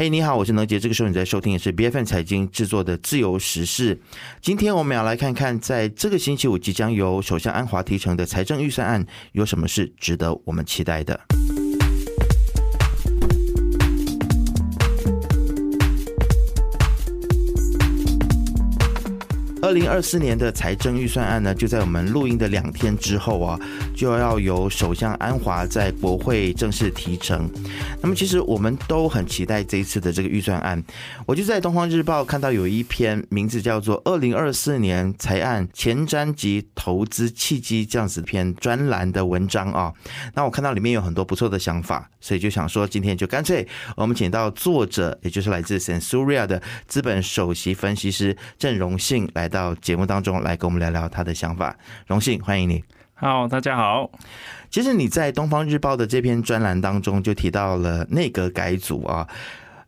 嘿，你好，我是能杰。这个时候你在收听的是 B F N 财经制作的自由时事。今天我们要来看看，在这个星期五即将由首相安华提成的财政预算案，有什么是值得我们期待的。二零二四年的财政预算案呢，就在我们录音的两天之后啊，就要由首相安华在国会正式提成。那么，其实我们都很期待这一次的这个预算案。我就在东方日报看到有一篇名字叫做《二零二四年财案前瞻及投资契机》这样子篇专栏的文章啊。那我看到里面有很多不错的想法，所以就想说，今天就干脆我们请到作者，也就是来自 Sensuria 的资本首席分析师郑荣信来。到节目当中来跟我们聊聊他的想法，荣幸欢迎你。好，大家好。其实你在《东方日报》的这篇专栏当中就提到了内阁改组啊，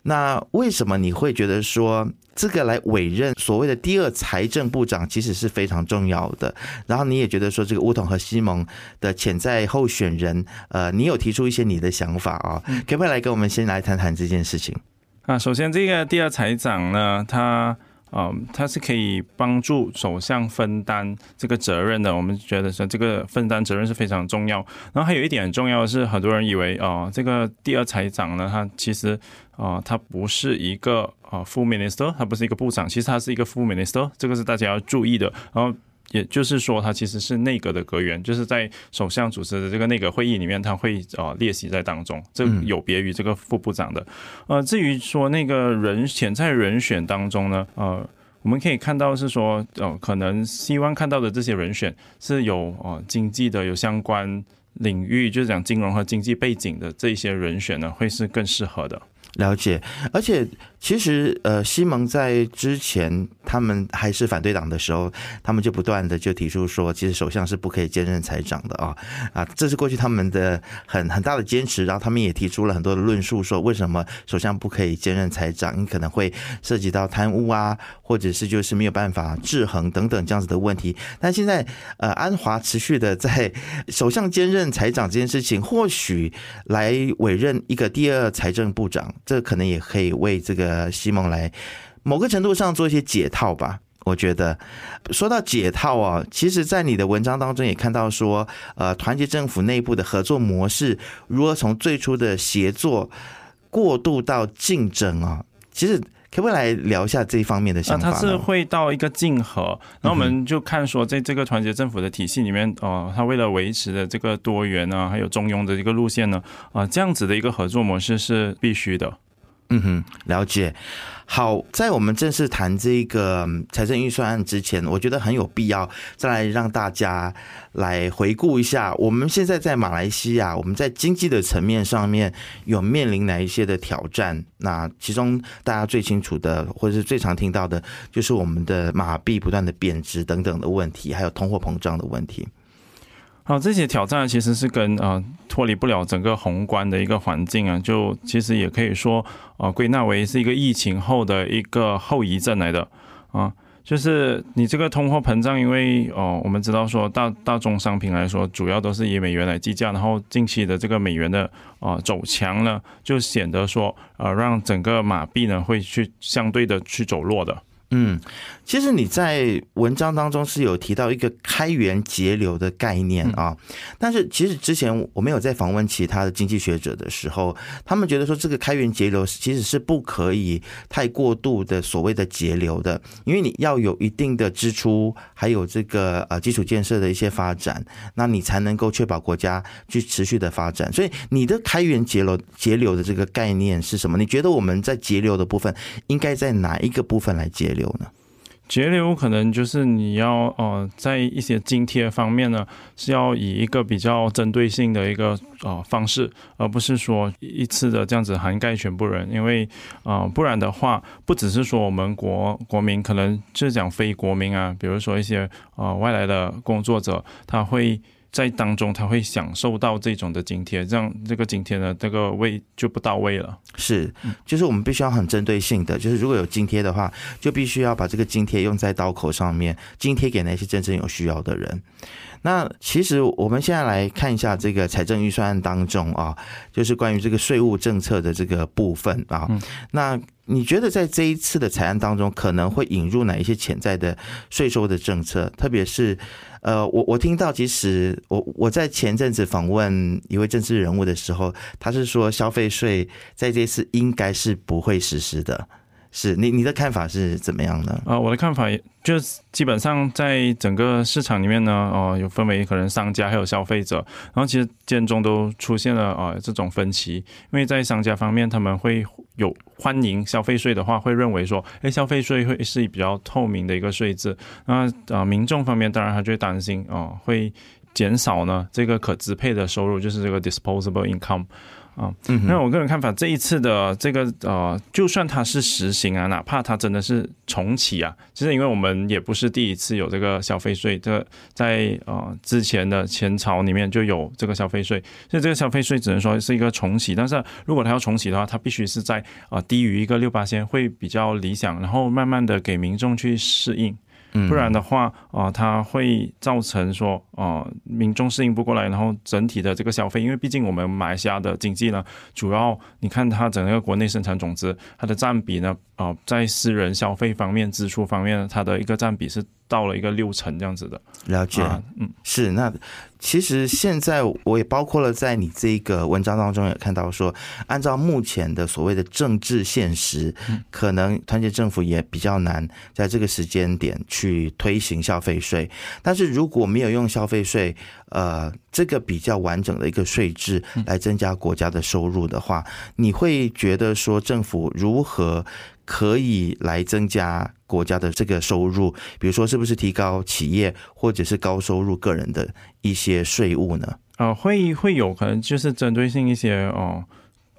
那为什么你会觉得说这个来委任所谓的第二财政部长其实是非常重要的？然后你也觉得说这个乌统和西蒙的潜在候选人，呃，你有提出一些你的想法啊？可不可以来跟我们先来谈谈这件事情？啊，首先这个第二财长呢，他。嗯，它是可以帮助首相分担这个责任的。我们觉得说这个分担责任是非常重要。然后还有一点很重要的是，很多人以为啊，这个第二财长呢，他其实啊，他不是一个啊副 minister，他不是一个部长，其实他是一个副 minister，这个是大家要注意的。然后。也就是说，他其实是内阁的阁员，就是在首相主持的这个内阁会议里面，他会呃列席在当中，这有别于这个副部长的。呃，至于说那个人潜在人选当中呢，呃，我们可以看到是说，呃，可能希望看到的这些人选是有呃经济的有相关领域，就是讲金融和经济背景的这些人选呢，会是更适合的。了解，而且。其实，呃，西蒙在之前他们还是反对党的时候，他们就不断的就提出说，其实首相是不可以兼任财长的啊啊，这是过去他们的很很大的坚持。然后他们也提出了很多的论述，说为什么首相不可以兼任财长？你可能会涉及到贪污啊，或者是就是没有办法制衡等等这样子的问题。但现在，呃，安华持续的在首相兼任财长这件事情，或许来委任一个第二财政部长，这可能也可以为这个。西蒙来某个程度上做一些解套吧。我觉得说到解套啊，其实，在你的文章当中也看到说，呃，团结政府内部的合作模式如何从最初的协作过渡到竞争啊。其实可不可以来聊一下这一方面的想法？它是会到一个竞合，那我们就看说，在这个团结政府的体系里面，哦，它为了维持的这个多元啊，还有中庸的一个路线呢，啊，这样子的一个合作模式是必须的。嗯哼，了解。好，在我们正式谈这个财政预算案之前，我觉得很有必要再来让大家来回顾一下，我们现在在马来西亚，我们在经济的层面上面有面临哪一些的挑战？那其中大家最清楚的，或者是最常听到的，就是我们的马币不断的贬值等等的问题，还有通货膨胀的问题。好，这些挑战其实是跟呃脱离不了整个宏观的一个环境啊，就其实也可以说啊归纳为是一个疫情后的一个后遗症来的啊，就是你这个通货膨胀，因为哦我们知道说大大宗商品来说，主要都是以美元来计价，然后近期的这个美元的啊走强呢，就显得说呃让整个马币呢会去相对的去走弱的。嗯，其实你在文章当中是有提到一个开源节流的概念啊，但是其实之前我没有在访问其他的经济学者的时候，他们觉得说这个开源节流其实是不可以太过度的所谓的节流的，因为你要有一定的支出，还有这个呃基础建设的一些发展，那你才能够确保国家去持续的发展。所以你的开源节流节流的这个概念是什么？你觉得我们在节流的部分应该在哪一个部分来节流？流呢？节流可能就是你要呃，在一些津贴方面呢，是要以一个比较针对性的一个呃方式，而不是说一次的这样子涵盖全部人。因为啊，不然的话，不只是说我们国国民，可能就是讲非国民啊，比如说一些呃外来的工作者，他会在当中他会享受到这种的津贴，这样这个津贴呢，这个位就不到位了。是，就是我们必须要很针对性的，就是如果有津贴的话，就必须要把这个津贴用在刀口上面，津贴给那些真正有需要的人。那其实我们现在来看一下这个财政预算案当中啊，就是关于这个税务政策的这个部分啊。那你觉得在这一次的财案当中，可能会引入哪一些潜在的税收的政策？特别是，呃，我我听到，其实我我在前阵子访问一位政治人物的时候，他是说消费税在这次应该是不会实施的。是你你的看法是怎么样呢？啊，我的看法就是基本上在整个市场里面呢，哦，有分为可能商家还有消费者，然后其实间中都出现了啊这种分歧，因为在商家方面他们会有欢迎消费税的话，会认为说，哎，消费税会是比较透明的一个税制，那啊民众方面当然他就会担心哦，会减少呢这个可支配的收入，就是这个 disposable income。啊，那我个人看法，这一次的这个呃，就算它是实行啊，哪怕它真的是重启啊，其实因为我们也不是第一次有这个消费税，这在呃之前的前朝里面就有这个消费税，所以这个消费税只能说是一个重启。但是如果它要重启的话，它必须是在啊低于一个六八千会比较理想，然后慢慢的给民众去适应。不然的话，啊，它会造成说，啊，民众适应不过来，然后整体的这个消费，因为毕竟我们马来西亚的经济呢，主要你看它整个国内生产总值，它的占比呢，啊，在私人消费方面、支出方面，它的一个占比是到了一个六成这样子的。了解，嗯，是那。其实现在我也包括了在你这个文章当中也看到说，按照目前的所谓的政治现实，可能团结政府也比较难在这个时间点去推行消费税。但是如果没有用消费税，呃，这个比较完整的一个税制来增加国家的收入的话，你会觉得说政府如何？可以来增加国家的这个收入，比如说是不是提高企业或者是高收入个人的一些税务呢？啊，会会有可能就是针对性一些哦，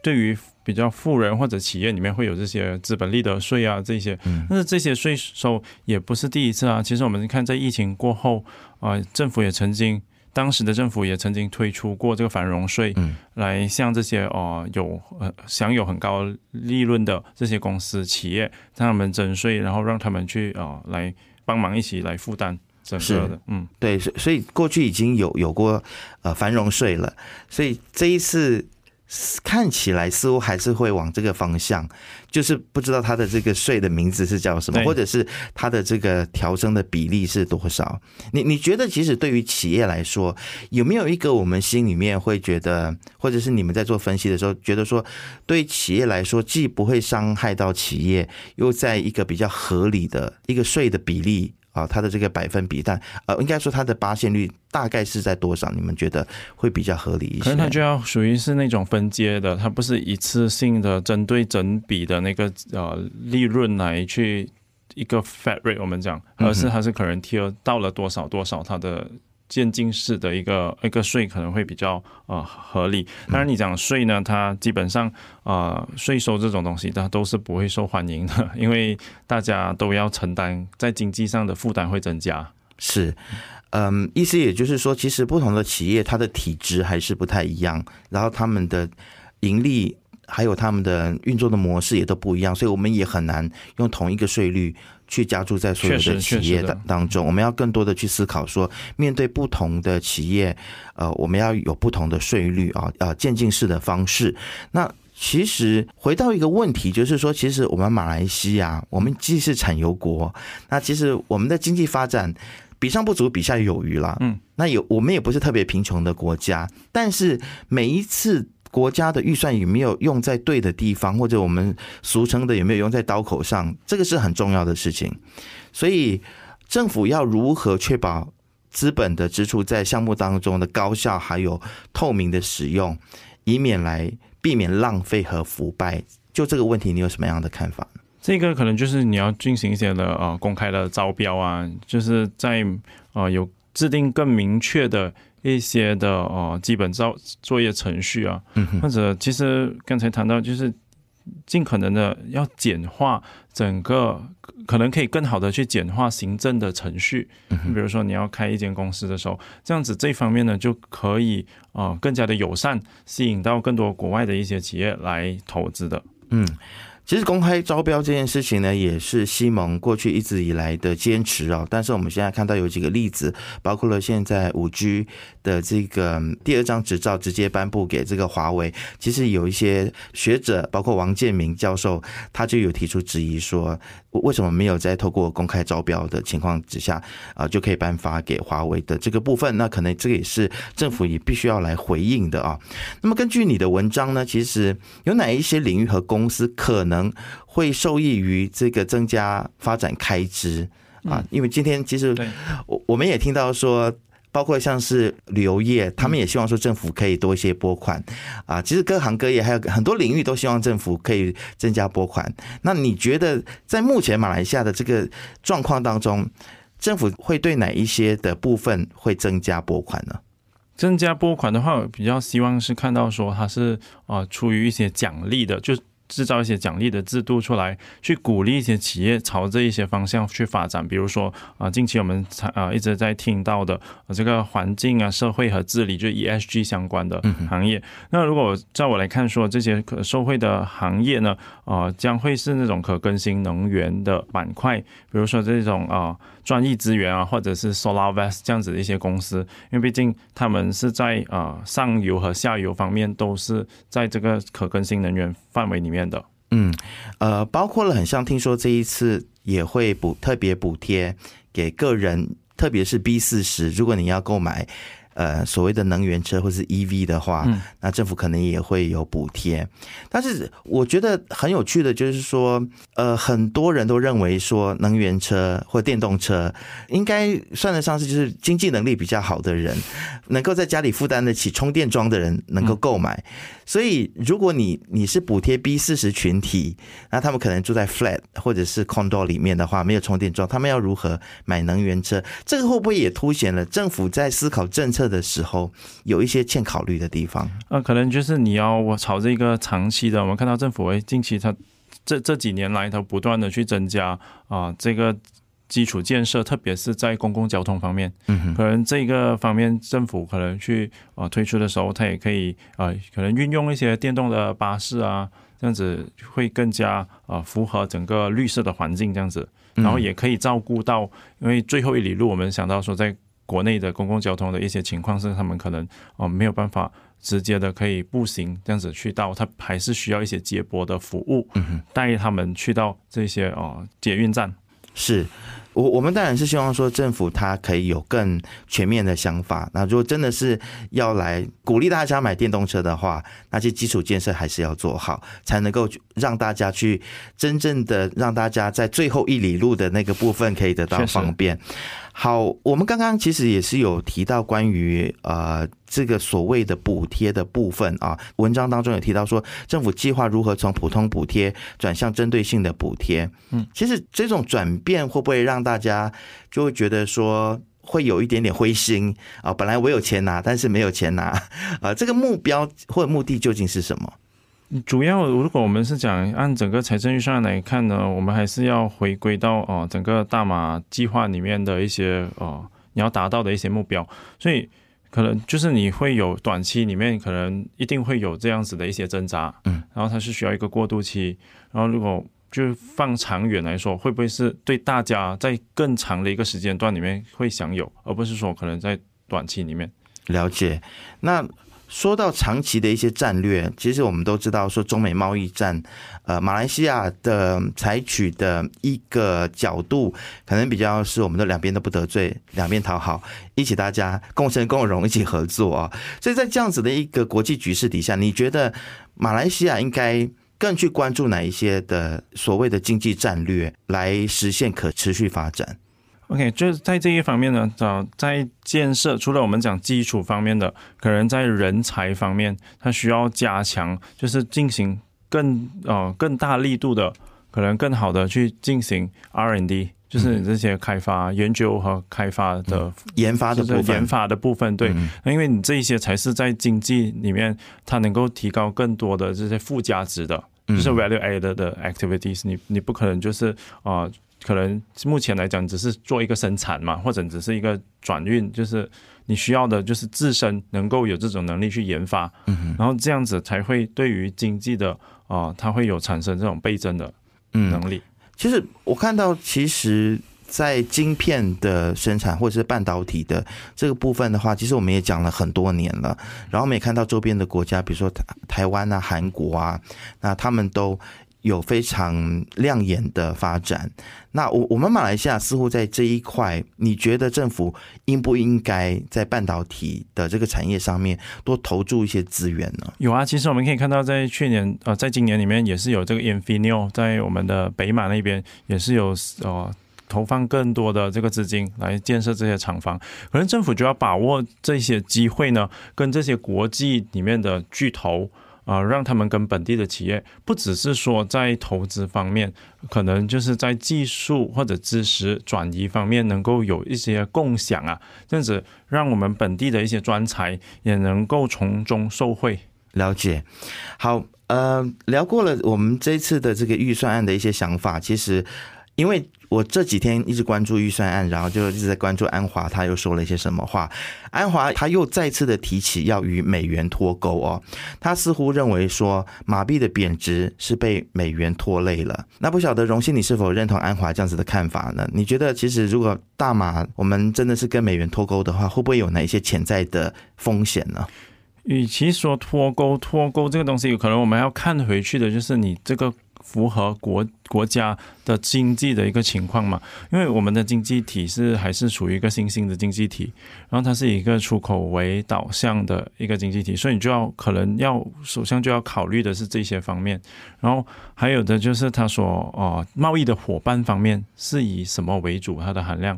对于比较富人或者企业里面会有这些资本利得税啊这些，但是这些税收也不是第一次啊。其实我们看在疫情过后啊，政府也曾经。当时的政府也曾经推出过这个繁荣税，来向这些哦有呃享有很高利润的这些公司企业，让他们征税，然后让他们去啊来帮忙一起来负担整个的，嗯，对，所所以过去已经有有过呃繁荣税了，所以这一次。看起来似乎还是会往这个方向，就是不知道它的这个税的名字是叫什么，或者是它的这个调升的比例是多少？你你觉得，其实对于企业来说，有没有一个我们心里面会觉得，或者是你们在做分析的时候，觉得说，对企业来说，既不会伤害到企业，又在一个比较合理的一个税的比例？啊，它的这个百分比，但呃，应该说它的八线率大概是在多少？你们觉得会比较合理一些？可能它就要属于是那种分阶的，它不是一次性的针对整笔的那个呃利润来去一个 fat rate 我们讲，而是它是可能贴到了多少多少它的。渐进式的一个一个税可能会比较呃合理。当然，你讲税呢，它基本上啊税收这种东西，它都是不会受欢迎的，因为大家都要承担在经济上的负担会增加。是，嗯，意思也就是说，其实不同的企业它的体质还是不太一样，然后他们的盈利还有他们的运作的模式也都不一样，所以我们也很难用同一个税率。去加注在所有的企业当当中，我们要更多的去思考说，面对不同的企业，呃，我们要有不同的税率啊，呃，渐进式的方式。那其实回到一个问题，就是说，其实我们马来西亚，我们既是产油国，那其实我们的经济发展比上不足，比下有余了。嗯，那有我们也不是特别贫穷的国家，但是每一次。国家的预算有没有用在对的地方，或者我们俗称的有没有用在刀口上？这个是很重要的事情。所以政府要如何确保资本的支出在项目当中的高效还有透明的使用，以免来避免浪费和腐败？就这个问题，你有什么样的看法？这个可能就是你要进行一些的呃公开的招标啊，就是在呃有制定更明确的。一些的哦，基本造作业程序啊，或者其实刚才谈到就是尽可能的要简化整个，可能可以更好的去简化行政的程序。比如说你要开一间公司的时候，这样子这方面呢就可以啊更加的友善，吸引到更多国外的一些企业来投资的。嗯。其实公开招标这件事情呢，也是西蒙过去一直以来的坚持哦。但是我们现在看到有几个例子，包括了现在五 G 的这个第二张执照直接颁布给这个华为。其实有一些学者，包括王建明教授，他就有提出质疑说，为什么没有在透过公开招标的情况之下啊，就可以颁发给华为的这个部分？那可能这个也是政府也必须要来回应的啊。那么根据你的文章呢，其实有哪一些领域和公司可能？能会受益于这个增加发展开支啊，因为今天其实我我们也听到说，包括像是旅游业，他们也希望说政府可以多一些拨款啊。其实各行各业还有很多领域都希望政府可以增加拨款。那你觉得在目前马来西亚的这个状况当中，政府会对哪一些的部分会增加拨款呢？增加拨款的话，我比较希望是看到说它是啊出于一些奖励的，就。制造一些奖励的制度出来，去鼓励一些企业朝这一些方向去发展。比如说啊，近期我们啊一直在听到的这个环境啊、社会和治理，就 ESG 相关的行业。那如果照我来看，说这些可受惠的行业呢，啊，将会是那种可更新能源的板块，比如说这种啊。专业资源啊，或者是 Solarvest 这样子的一些公司，因为毕竟他们是在啊上游和下游方面都是在这个可更新能源范围里面的。嗯，呃，包括了很像听说这一次也会补特别补贴给个人，特别是 B 四十，如果你要购买。呃，所谓的能源车或是 EV 的话，那政府可能也会有补贴。但是我觉得很有趣的，就是说，呃，很多人都认为说，能源车或电动车应该算得上是就是经济能力比较好的人，能够在家里负担得起充电桩的人能够购买。所以，如果你你是补贴 B 四十群体，那他们可能住在 flat 或者是 condo 里面的话，没有充电桩，他们要如何买能源车？这个会不会也凸显了政府在思考政策的时候有一些欠考虑的地方？呃，可能就是你要我朝这个长期的，我们看到政府诶，近期它这这几年来，它不断的去增加啊这个。基础建设，特别是在公共交通方面，嗯，可能这个方面政府可能去啊推出的时候，它也可以啊，可能运用一些电动的巴士啊，这样子会更加啊符合整个绿色的环境，这样子，然后也可以照顾到，因为最后一里路，我们想到说，在国内的公共交通的一些情况是，他们可能哦没有办法直接的可以步行这样子去到，他还是需要一些接驳的服务，带他们去到这些哦捷运站，是。我我们当然是希望说政府它可以有更全面的想法。那如果真的是要来鼓励大家买电动车的话，那些基础建设还是要做好，才能够让大家去真正的让大家在最后一里路的那个部分可以得到方便。好，我们刚刚其实也是有提到关于呃这个所谓的补贴的部分啊，文章当中有提到说政府计划如何从普通补贴转向针对性的补贴。嗯，其实这种转变会不会让大家就会觉得说会有一点点灰心啊？本来我有钱拿，但是没有钱拿啊，这个目标或者目的究竟是什么？主要，如果我们是讲按整个财政预算来看呢，我们还是要回归到哦整个大马计划里面的一些哦你要达到的一些目标，所以可能就是你会有短期里面可能一定会有这样子的一些挣扎，嗯，然后它是需要一个过渡期，然后如果就放长远来说，会不会是对大家在更长的一个时间段里面会享有，而不是说可能在短期里面。了解。那。说到长期的一些战略，其实我们都知道，说中美贸易战，呃，马来西亚的采取的一个角度，可能比较是我们的两边都不得罪，两边讨好，一起大家共生共荣，一起合作啊。所以在这样子的一个国际局势底下，你觉得马来西亚应该更去关注哪一些的所谓的经济战略，来实现可持续发展？OK，就是在这一方面呢，找在建设，除了我们讲基础方面的，可能在人才方面，它需要加强，就是进行更呃更大力度的，可能更好的去进行 R&D，就是你这些开发、研究和开发的研发的部分，研发的部分，对，因为你这一些才是在经济里面它能够提高更多的这些附加值的。就是 value added 的 activities，你你不可能就是啊，可能目前来讲只是做一个生产嘛，或者只是一个转运，就是你需要的就是自身能够有这种能力去研发，嗯然后这样子才会对于经济的啊，它会有产生这种倍增的能力。其实我看到，其实，在晶片的生产或者是半导体的这个部分的话，其实我们也讲了很多年了。然后我们也看到周边的国家，比如说台台湾啊、韩国啊，那他们都有非常亮眼的发展。那我我们马来西亚似乎在这一块，你觉得政府应不应该在半导体的这个产业上面多投注一些资源呢？有啊，其实我们可以看到，在去年呃，在今年里面也是有这个 Infineo 在我们的北马那边也是有呃投放更多的这个资金来建设这些厂房。可能政府就要把握这些机会呢，跟这些国际里面的巨头。啊，让他们跟本地的企业，不只是说在投资方面，可能就是在技术或者知识转移方面能够有一些共享啊，这样子让我们本地的一些专才也能够从中受惠。了解，好，呃，聊过了我们这次的这个预算案的一些想法，其实。因为我这几天一直关注预算案，然后就一直在关注安华，他又说了一些什么话。安华他又再次的提起要与美元脱钩哦，他似乎认为说马币的贬值是被美元拖累了。那不晓得荣幸你是否认同安华这样子的看法呢？你觉得其实如果大马我们真的是跟美元脱钩的话，会不会有哪一些潜在的风险呢？与其说脱钩，脱钩这个东西，有可能我们要看回去的就是你这个。符合国国家的经济的一个情况嘛？因为我们的经济体是还是处于一个新兴的经济体，然后它是一个出口为导向的一个经济体，所以你就要可能要首先就要考虑的是这些方面，然后还有的就是他所哦贸易的伙伴方面是以什么为主，它的含量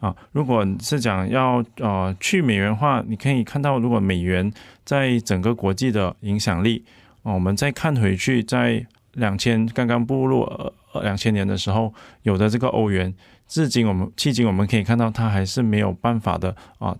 啊？如果是讲要呃去美元化，你可以看到如果美元在整个国际的影响力，我们再看回去在。两千刚刚步入呃两千年的时候，有的这个欧元，至今我们迄今我们可以看到，它还是没有办法的啊，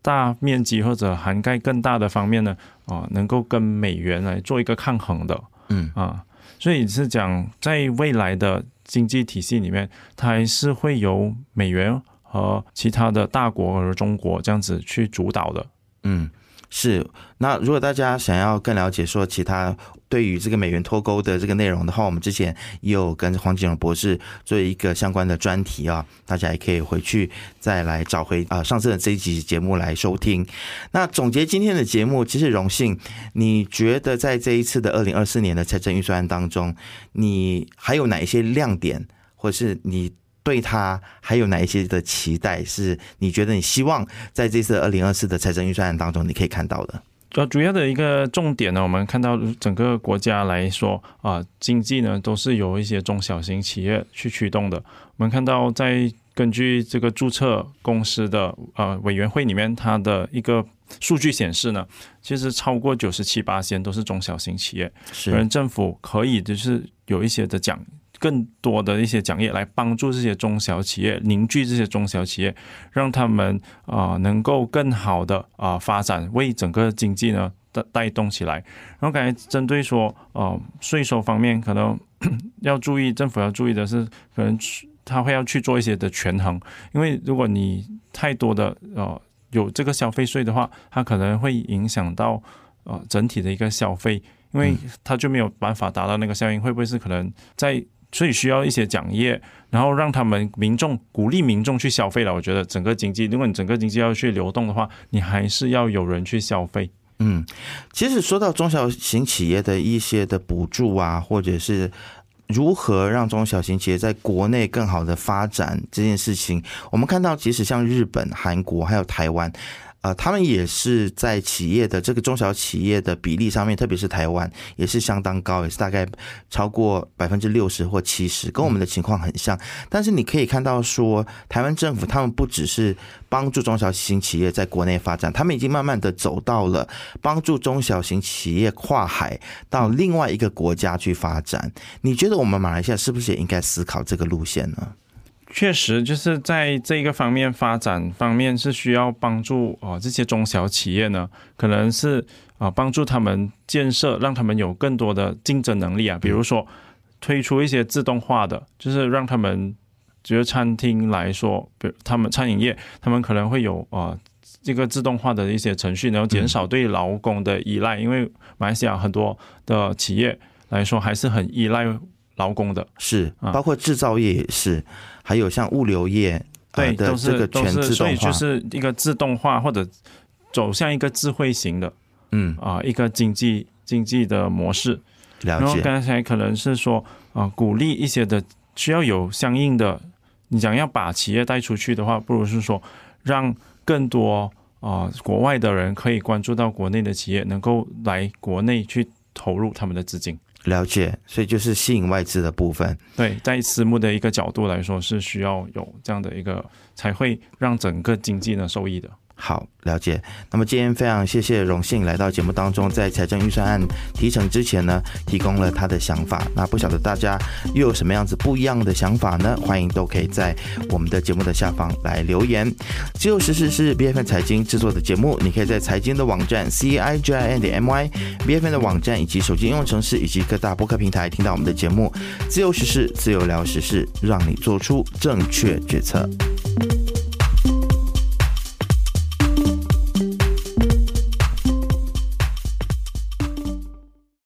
大面积或者涵盖更大的方面呢啊，能够跟美元来做一个抗衡的，嗯啊，所以是讲在未来的经济体系里面，它还是会由美元和其他的大国和中国这样子去主导的，嗯。是，那如果大家想要更了解说其他对于这个美元脱钩的这个内容的话，我们之前也有跟黄景荣博士做一个相关的专题啊，大家也可以回去再来找回啊上次的这一集节目来收听。那总结今天的节目，其实荣幸，你觉得在这一次的二零二四年的财政预算案当中，你还有哪一些亮点，或是你？对他还有哪一些的期待？是你觉得你希望在这次二零二四的财政预算案当中你可以看到的？主主要的一个重点呢，我们看到整个国家来说啊，经济呢都是由一些中小型企业去驱动的。我们看到在根据这个注册公司的呃委员会里面，它的一个数据显示呢，其实超过九十七八千都是中小型企业，是政府可以就是有一些的奖。更多的一些奖业来帮助这些中小企业凝聚这些中小企业，让他们啊能够更好的啊发展，为整个经济呢带带动起来。然后刚才针对说呃 税收方面，可能要注意，政府要注意的是，可能他会要去做一些的权衡，因为如果你太多的呃有这个消费税的话，它可能会影响到呃整体的一个消费，因为它就没有办法达到那个效应，会不会是可能在所以需要一些奖业，然后让他们民众鼓励民众去消费了。我觉得整个经济，如果你整个经济要去流动的话，你还是要有人去消费。嗯，其实说到中小型企业的一些的补助啊，或者是如何让中小型企业在国内更好的发展这件事情，我们看到，即使像日本、韩国还有台湾。呃，他们也是在企业的这个中小企业的比例上面，特别是台湾也是相当高，也是大概超过百分之六十或七十，跟我们的情况很像。但是你可以看到说，台湾政府他们不只是帮助中小型企业在国内发展，他们已经慢慢的走到了帮助中小型企业跨海到另外一个国家去发展。你觉得我们马来西亚是不是也应该思考这个路线呢？确实就是在这个方面发展方面是需要帮助哦，这些中小企业呢，可能是啊帮助他们建设，让他们有更多的竞争能力啊，比如说推出一些自动化的，就是让他们觉得餐厅来说，比如他们餐饮业，他们可能会有啊这个自动化的一些程序，然后减少对劳工的依赖，因为马来西亚很多的企业来说还是很依赖劳工的，是包括制造业也是，还有像物流业，对，的这个全自所以动化，就是一个自动化或者走向一个智慧型的嗯，啊一个经济经济的模式。了解，然后刚才可能是说啊，鼓励一些的需要有相应的，你想要把企业带出去的话，不如是说让更多啊国外的人可以关注到国内的企业，能够来国内去投入他们的资金。了解，所以就是吸引外资的部分。对，在私募的一个角度来说，是需要有这样的一个，才会让整个经济呢受益的。好，了解。那么今天非常谢谢荣幸来到节目当中，在财政预算案提成之前呢，提供了他的想法。那不晓得大家又有什么样子不一样的想法呢？欢迎都可以在我们的节目的下方来留言。自由时事是 B F N 财经制作的节目，你可以在财经的网站 C I G I N 点 M Y B F N 的网站以及手机应用程式以及各大播客平台听到我们的节目。自由时事，自由聊时事，让你做出正确决策。